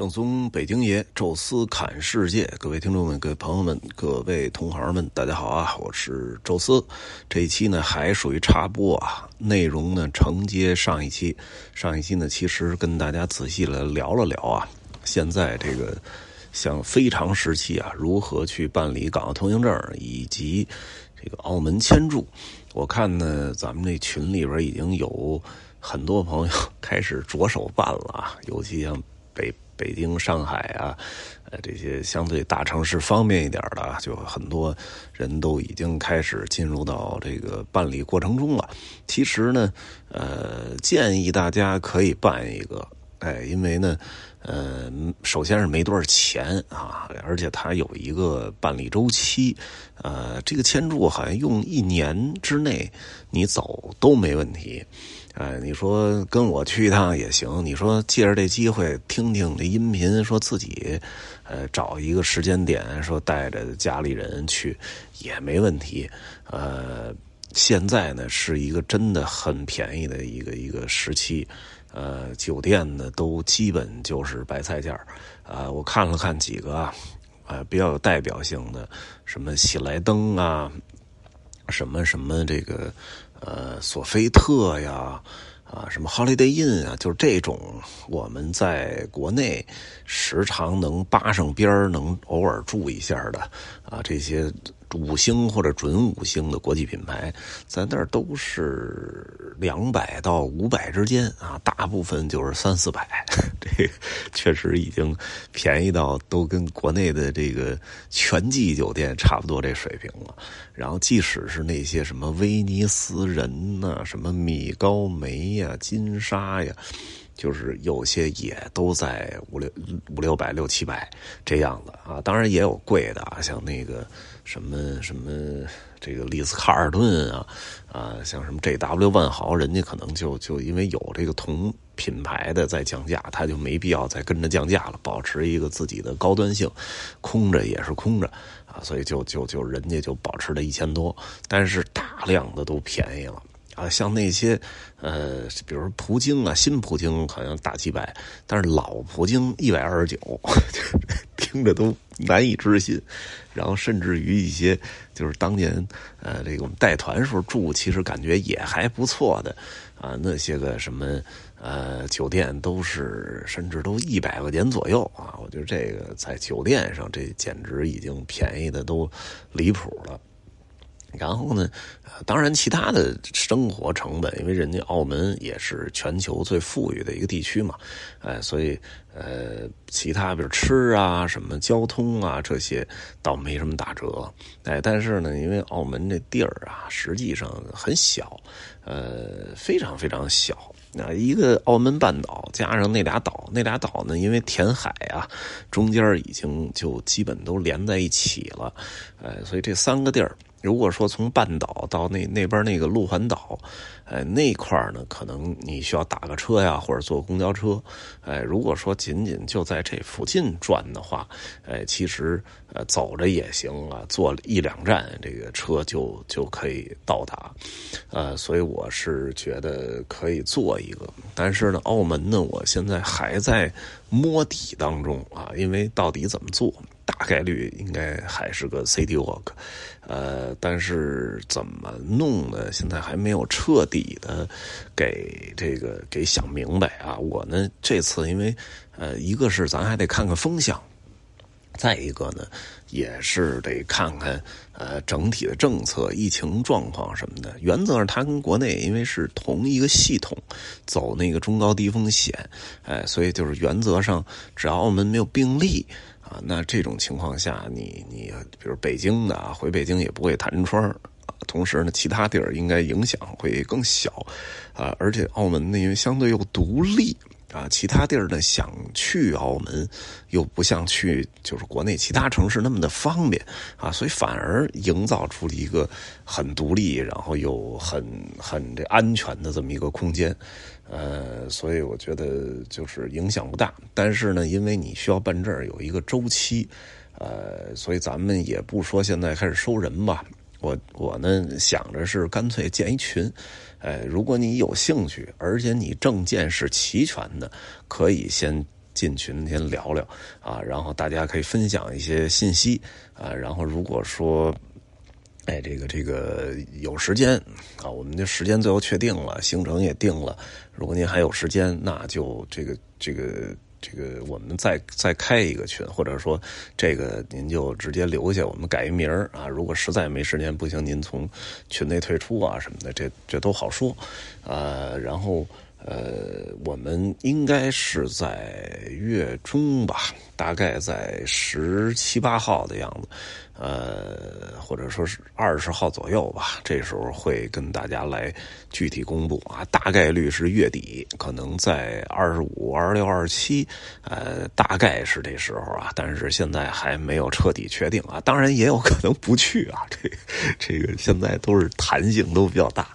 正宗北京爷，宙斯侃世界，各位听众们、各位朋友们、各位同行们，大家好啊！我是宙斯。这一期呢还属于插播啊，内容呢承接上一期。上一期呢其实跟大家仔细的聊了聊啊，现在这个像非常时期啊，如何去办理港澳通行证以及这个澳门签注。我看呢，咱们这群里边已经有很多朋友开始着手办了啊，尤其像北。北京、上海啊，呃，这些相对大城市方便一点的，就很多人都已经开始进入到这个办理过程中了。其实呢，呃，建议大家可以办一个，哎，因为呢，呃，首先是没多少钱啊，而且它有一个办理周期，呃，这个签注好像用一年之内你走都没问题。哎，你说跟我去一趟也行。你说借着这机会听听这音频，说自己，呃，找一个时间点，说带着家里人去也没问题。呃，现在呢是一个真的很便宜的一个一个时期，呃，酒店呢都基本就是白菜价啊，我看了看几个啊，呃，比较有代表性的，什么喜来登啊，什么什么这个。呃，索菲特呀，啊，什么 Holiday Inn 啊，就是这种我们在国内时常能扒上边能偶尔住一下的啊，这些。五星或者准五星的国际品牌，在那儿都是两百到五百之间啊，大部分就是三四百，这确实已经便宜到都跟国内的这个全季酒店差不多这水平了。然后，即使是那些什么威尼斯人呐，什么米高梅呀、金沙呀。就是有些也都在五六五六百六七百这样子啊，当然也有贵的啊，像那个什么什么这个丽思卡尔顿啊啊，像什么 J W 万豪，人家可能就就因为有这个同品牌的在降价，他就没必要再跟着降价了，保持一个自己的高端性，空着也是空着啊，所以就就就人家就保持了一千多，但是大量的都便宜了。啊，像那些，呃，比如说葡京啊，新葡京好像大几百，但是老葡京一百二十九，听着都难以置信。然后甚至于一些，就是当年，呃，这个我们带团时候住，其实感觉也还不错的，啊，那些个什么，呃，酒店都是甚至都一百块钱左右啊。我觉得这个在酒店上，这简直已经便宜的都离谱了。然后呢，当然其他的生活成本，因为人家澳门也是全球最富裕的一个地区嘛，哎，所以呃，其他比如吃啊、什么交通啊这些倒没什么打折，哎，但是呢，因为澳门这地儿啊，实际上很小，呃，非常非常小，那一个澳门半岛加上那俩岛，那俩岛呢，因为填海啊，中间已经就基本都连在一起了，哎，所以这三个地儿。如果说从半岛到那那边那个路环岛，哎，那块呢，可能你需要打个车呀，或者坐公交车。哎，如果说仅仅就在这附近转的话，哎，其实呃走着也行啊，坐一两站这个车就就可以到达。呃，所以我是觉得可以做一个，但是呢，澳门呢，我现在还在摸底当中啊，因为到底怎么做？大概率应该还是个 City Walk，呃，但是怎么弄呢？现在还没有彻底的给这个给想明白啊。我呢这次因为呃，一个是咱还得看看风向，再一个呢也是得看看呃整体的政策、疫情状况什么的。原则上，它跟国内因为是同一个系统，走那个中高低风险，哎，所以就是原则上，只要澳门没有病例。啊，那这种情况下，你你比如北京的啊，回北京也不会弹窗。同时呢，其他地儿应该影响会更小啊。而且澳门呢，因为相对又独立啊，其他地儿呢想去澳门又不像去就是国内其他城市那么的方便啊，所以反而营造出了一个很独立，然后又很很这安全的这么一个空间。呃，所以我觉得就是影响不大，但是呢，因为你需要办证有一个周期，呃，所以咱们也不说现在开始收人吧。我我呢想着是干脆建一群，哎，如果你有兴趣，而且你证件是齐全的，可以先进群先聊聊啊，然后大家可以分享一些信息啊，然后如果说。哎，这个这个有时间啊，我们的时间最后确定了，行程也定了。如果您还有时间，那就这个这个这个，我们再再开一个群，或者说这个您就直接留下，我们改一名儿啊。如果实在没时间，不行，您从群内退出啊什么的，这这都好说呃。然后。呃，我们应该是在月中吧，大概在十七八号的样子，呃，或者说是二十号左右吧。这时候会跟大家来具体公布啊，大概率是月底，可能在二十五、二十六、二十七，呃，大概是这时候啊。但是现在还没有彻底确定啊，当然也有可能不去啊。这这个现在都是弹性都比较大。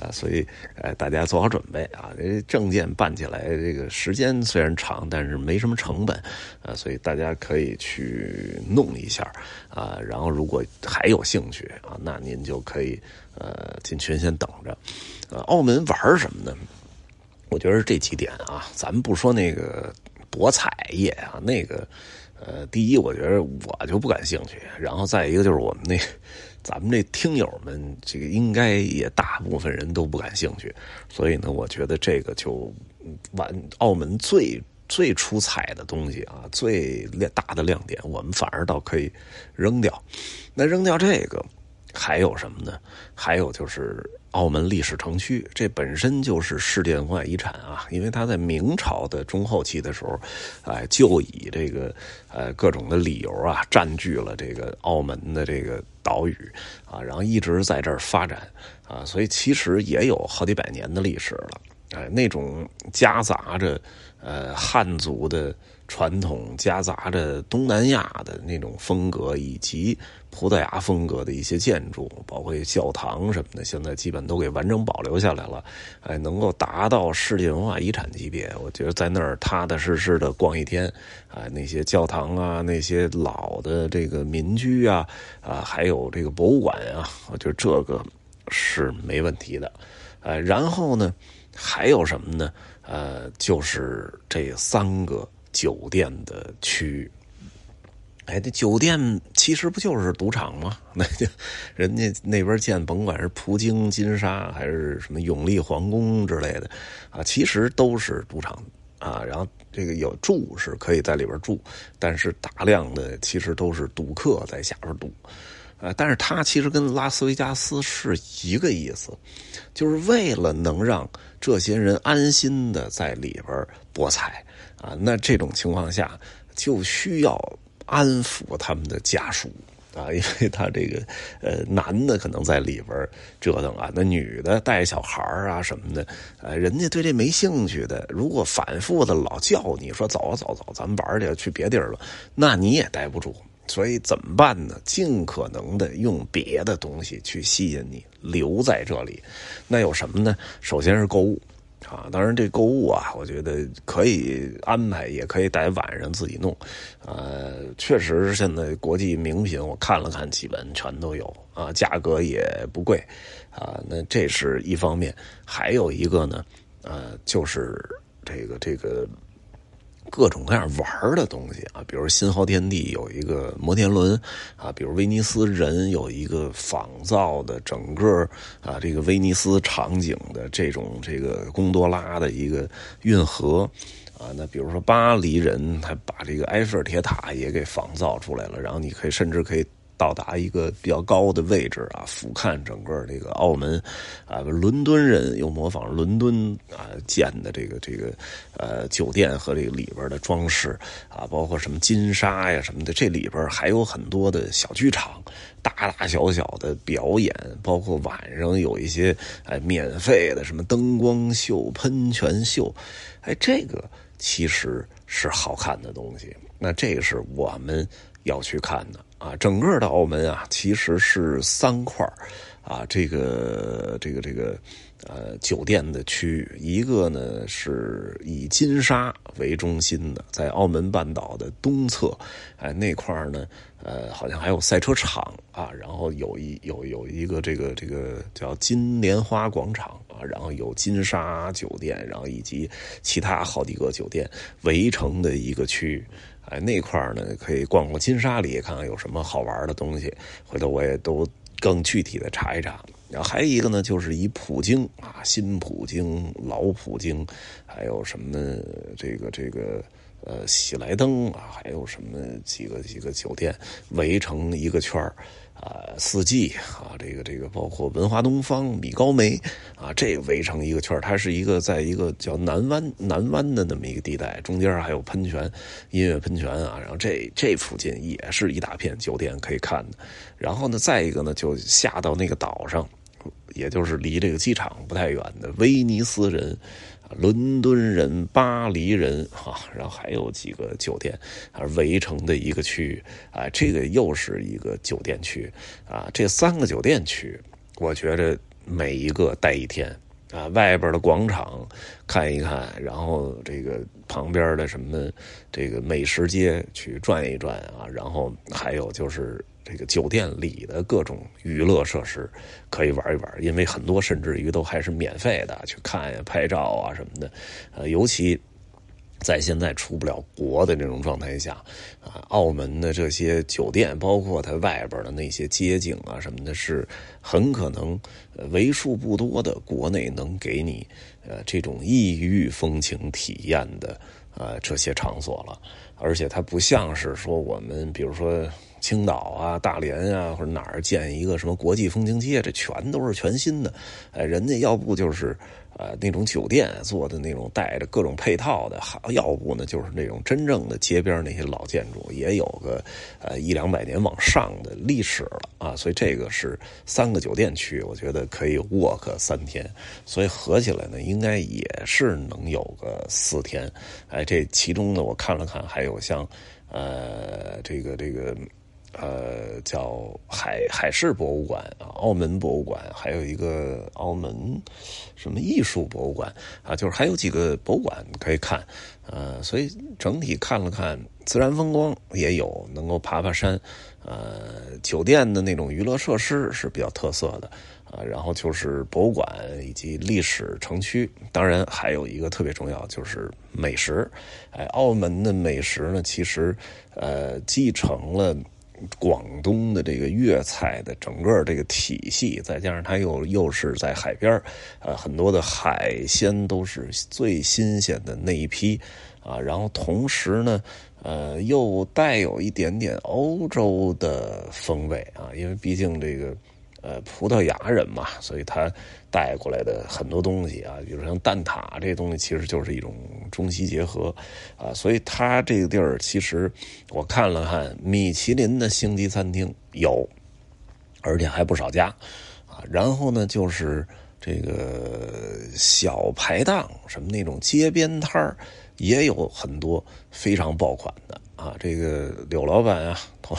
啊，所以，呃，大家做好准备啊！这证件办起来，这个时间虽然长，但是没什么成本，啊，所以大家可以去弄一下，啊，然后如果还有兴趣啊，那您就可以，呃，进群先等着。呃，澳门玩什么呢？我觉得这几点啊，咱们不说那个博彩业啊，那个，呃，第一，我觉得我就不感兴趣，然后再一个就是我们那。咱们这听友们，这个应该也大部分人都不感兴趣，所以呢，我觉得这个就完。澳门最最出彩的东西啊，最亮大的亮点，我们反而倒可以扔掉。那扔掉这个，还有什么呢？还有就是。澳门历史城区，这本身就是世界文化遗产啊！因为它在明朝的中后期的时候，哎，就以这个呃各种的理由啊，占据了这个澳门的这个岛屿啊，然后一直在这儿发展啊，所以其实也有好几百年的历史了。哎，那种夹杂着呃汉族的。传统夹杂着东南亚的那种风格，以及葡萄牙风格的一些建筑，包括教堂什么的，现在基本都给完整保留下来了。哎，能够达到世界文化遗产级别，我觉得在那儿踏踏实实的逛一天，啊，那些教堂啊，那些老的这个民居啊，啊，还有这个博物馆啊，我觉得这个是没问题的。呃，然后呢，还有什么呢？呃，就是这三个。酒店的区域，哎，这酒店其实不就是赌场吗？那就人家那边建，甭管是葡京金沙还是什么永利皇宫之类的，啊，其实都是赌场啊。然后这个有住是可以在里边住，但是大量的其实都是赌客在下边赌，啊，但是它其实跟拉斯维加斯是一个意思，就是为了能让这些人安心的在里边博彩。啊，那这种情况下就需要安抚他们的家属啊，因为他这个呃男的可能在里边折腾啊，那女的带小孩啊什么的，呃，人家对这没兴趣的，如果反复的老叫你说走啊走走，咱们玩去去别地儿了，那你也待不住，所以怎么办呢？尽可能的用别的东西去吸引你留在这里，那有什么呢？首先是购物。啊，当然这购物啊，我觉得可以安排，也可以在晚上自己弄。呃，确实现在国际名品我看了看，基本全都有啊，价格也不贵啊。那这是一方面，还有一个呢，呃，就是这个这个。各种各样玩的东西啊，比如新濠天地有一个摩天轮啊，比如威尼斯人有一个仿造的整个啊这个威尼斯场景的这种这个贡多拉的一个运河啊，那比如说巴黎人他把这个埃菲尔铁塔也给仿造出来了，然后你可以甚至可以。到达一个比较高的位置啊，俯瞰整个这个澳门，啊，伦敦人又模仿伦敦啊建的这个这个呃酒店和这个里边的装饰啊，包括什么金沙呀什么的，这里边还有很多的小剧场，大大小小的表演，包括晚上有一些哎免费的什么灯光秀、喷泉秀，哎，这个其实是好看的东西。那这个是我们要去看的。啊，整个的澳门啊，其实是三块啊，这个这个这个，呃酒店的区域，一个呢是以金沙为中心的，在澳门半岛的东侧，哎那块儿呢，呃好像还有赛车场啊，然后有一有有一个这个这个叫金莲花广场啊，然后有金沙酒店，然后以及其他好几个酒店围成的一个区域。哎，那块儿呢可以逛逛金沙里，看看有什么好玩的东西。回头我也都更具体的查一查。然后还有一个呢，就是以普京啊，新普京、老普京，还有什么这个这个呃喜来登啊，还有什么几个几个酒店围成一个圈儿。啊，四季啊，这个这个包括文华东方、米高梅啊，这围成一个圈它是一个在一个叫南湾南湾的那么一个地带，中间还有喷泉，音乐喷泉啊，然后这这附近也是一大片酒店可以看的。然后呢，再一个呢，就下到那个岛上，也就是离这个机场不太远的威尼斯人。伦敦人、巴黎人，哈，然后还有几个酒店，啊，围成的一个区域，啊，这个又是一个酒店区，啊，这三个酒店区，我觉着每一个待一天，啊，外边的广场看一看，然后这个旁边的什么这个美食街去转一转啊，然后还有就是。这个酒店里的各种娱乐设施可以玩一玩，因为很多甚至于都还是免费的，去看呀、拍照啊什么的。呃，尤其在现在出不了国的这种状态下，啊，澳门的这些酒店，包括它外边的那些街景啊什么的，是很可能为数不多的国内能给你呃这种异域风情体验的呃这些场所了。而且它不像是说我们，比如说。青岛啊、大连啊，或者哪儿建一个什么国际风情街，这全都是全新的。哎，人家要不就是呃那种酒店做的那种带着各种配套的，好；要不呢就是那种真正的街边那些老建筑，也有个呃一两百年往上的历史了啊。所以这个是三个酒店区，我觉得可以 work 三天。所以合起来呢，应该也是能有个四天。哎，这其中呢，我看了看，还有像呃这个这个。呃，叫海海事博物馆啊，澳门博物馆，还有一个澳门什么艺术博物馆啊，就是还有几个博物馆可以看，呃，所以整体看了看，自然风光也有，能够爬爬山，呃，酒店的那种娱乐设施是比较特色的啊，然后就是博物馆以及历史城区，当然还有一个特别重要就是美食，哎，澳门的美食呢，其实呃继承了。广东的这个粤菜的整个这个体系，再加上它又又是在海边呃，很多的海鲜都是最新鲜的那一批，啊，然后同时呢，呃，又带有一点点欧洲的风味啊，因为毕竟这个。呃，葡萄牙人嘛，所以他带过来的很多东西啊，比如像蛋挞这些东西，其实就是一种中西结合啊。所以他这个地儿，其实我看了看，米其林的星级餐厅有，而且还不少家啊。然后呢，就是这个小排档，什么那种街边摊儿，也有很多非常爆款的。啊，这个柳老板啊，头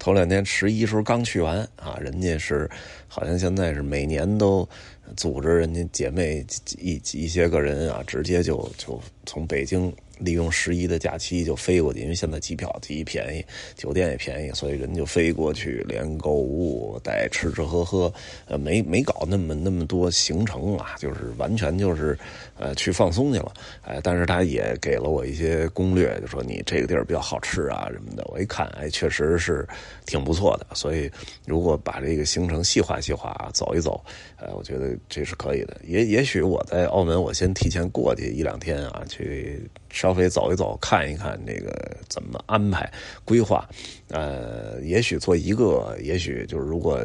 头两天十一时候刚去完啊，人家是好像现在是每年都组织人家姐妹一一些个人啊，直接就就从北京。利用十一的假期就飞过去，因为现在机票极便宜，酒店也便宜，所以人就飞过去，连购物带吃吃喝喝，呃，没没搞那么那么多行程啊，就是完全就是呃去放松去了，哎，但是他也给了我一些攻略，就说你这个地儿比较好吃啊什么的，我一看，哎，确实是挺不错的，所以如果把这个行程细化细化走一走，呃，我觉得这是可以的。也也许我在澳门，我先提前过去一两天啊，去。稍微走一走，看一看这个怎么安排规划，呃，也许做一个，也许就是如果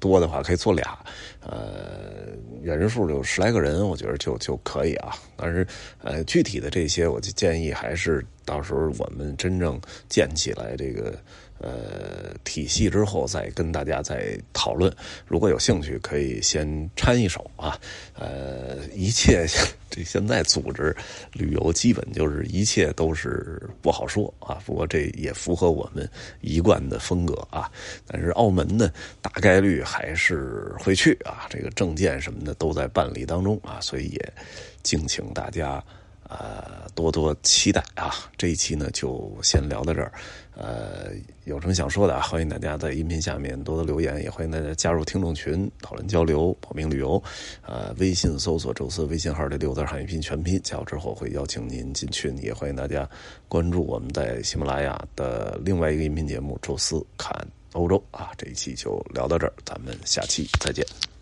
多的话可以做俩，呃，人数有十来个人，我觉得就就可以啊。但是呃，具体的这些，我就建议还是到时候我们真正建起来这个呃体系之后，再跟大家再讨论。如果有兴趣，可以先掺一手啊。呃，一切这现在组织旅游，基本就是一切都是不好说啊。不过这也符合我们一贯的风格啊。但是澳门呢，大概率还是会去啊。这个证件什么的都在办理当中啊，所以也敬请大家。呃，多多期待啊！这一期呢，就先聊到这儿。呃，有什么想说的啊？欢迎大家在音频下面多多留言，也欢迎大家加入听众群讨论交流、报名旅游。呃，微信搜索“宙斯”微信号的六字汉语拼音全拼，加入之后会邀请您进群。也欢迎大家关注我们在喜马拉雅的另外一个音频节目《宙斯看欧洲》啊！这一期就聊到这儿，咱们下期再见。